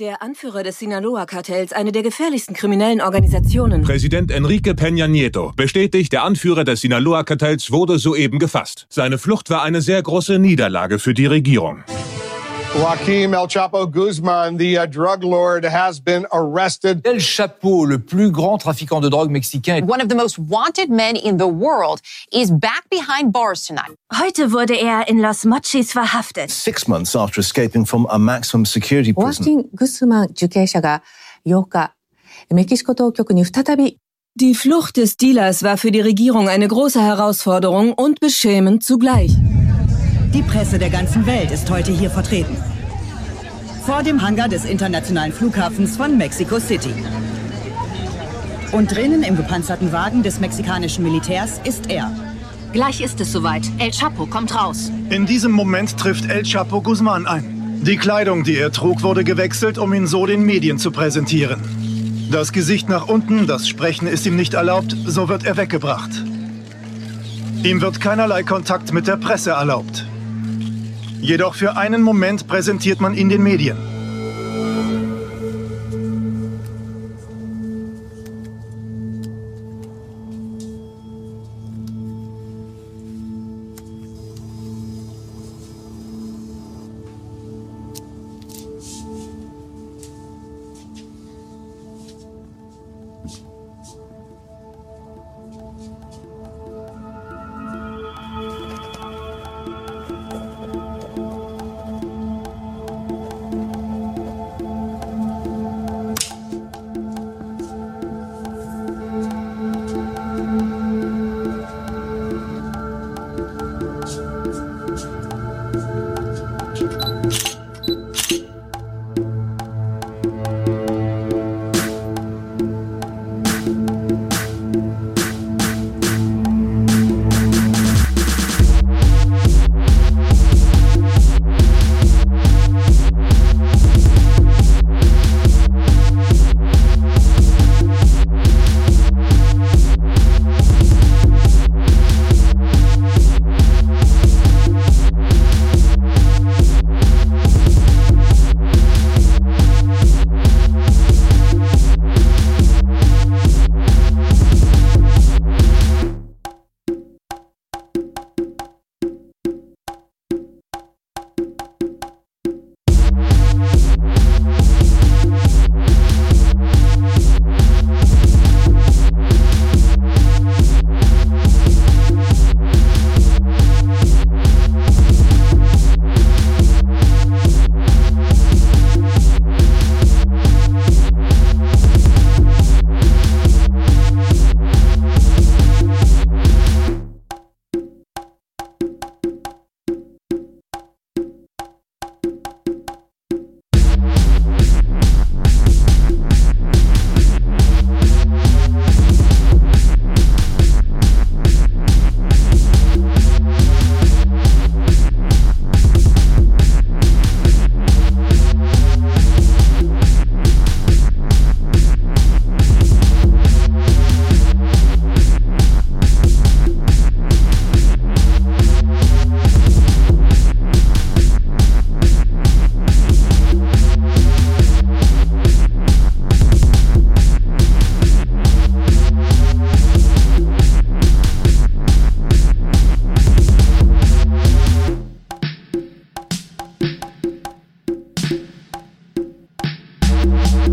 Der Anführer des Sinaloa-Kartells, eine der gefährlichsten kriminellen Organisationen. Präsident Enrique Peña Nieto bestätigt, der Anführer des Sinaloa-Kartells wurde soeben gefasst. Seine Flucht war eine sehr große Niederlage für die Regierung. Joaquim El Chapo Guzman, the uh, drug lord, has been arrested. El Chapo, le plus grand trafiquant de drogue mexicain. One of the most wanted men in the world is back behind bars tonight. Heute wurde er in Los Mochis verhaftet. Six months after escaping from a maximum security ホア prison. キン・グスマン受刑者が8日、メキシコ当局に再び Die Flucht des Dealers war für die Regierung eine große Herausforderung und beschämend zugleich. Die Presse der ganzen Welt ist heute hier vertreten. Vor dem Hangar des internationalen Flughafens von Mexico City. Und drinnen im gepanzerten Wagen des mexikanischen Militärs ist er. Gleich ist es soweit. El Chapo kommt raus. In diesem Moment trifft El Chapo Guzman ein. Die Kleidung, die er trug, wurde gewechselt, um ihn so den Medien zu präsentieren. Das Gesicht nach unten, das Sprechen ist ihm nicht erlaubt, so wird er weggebracht. Ihm wird keinerlei Kontakt mit der Presse erlaubt. Jedoch für einen Moment präsentiert man ihn den Medien. Thank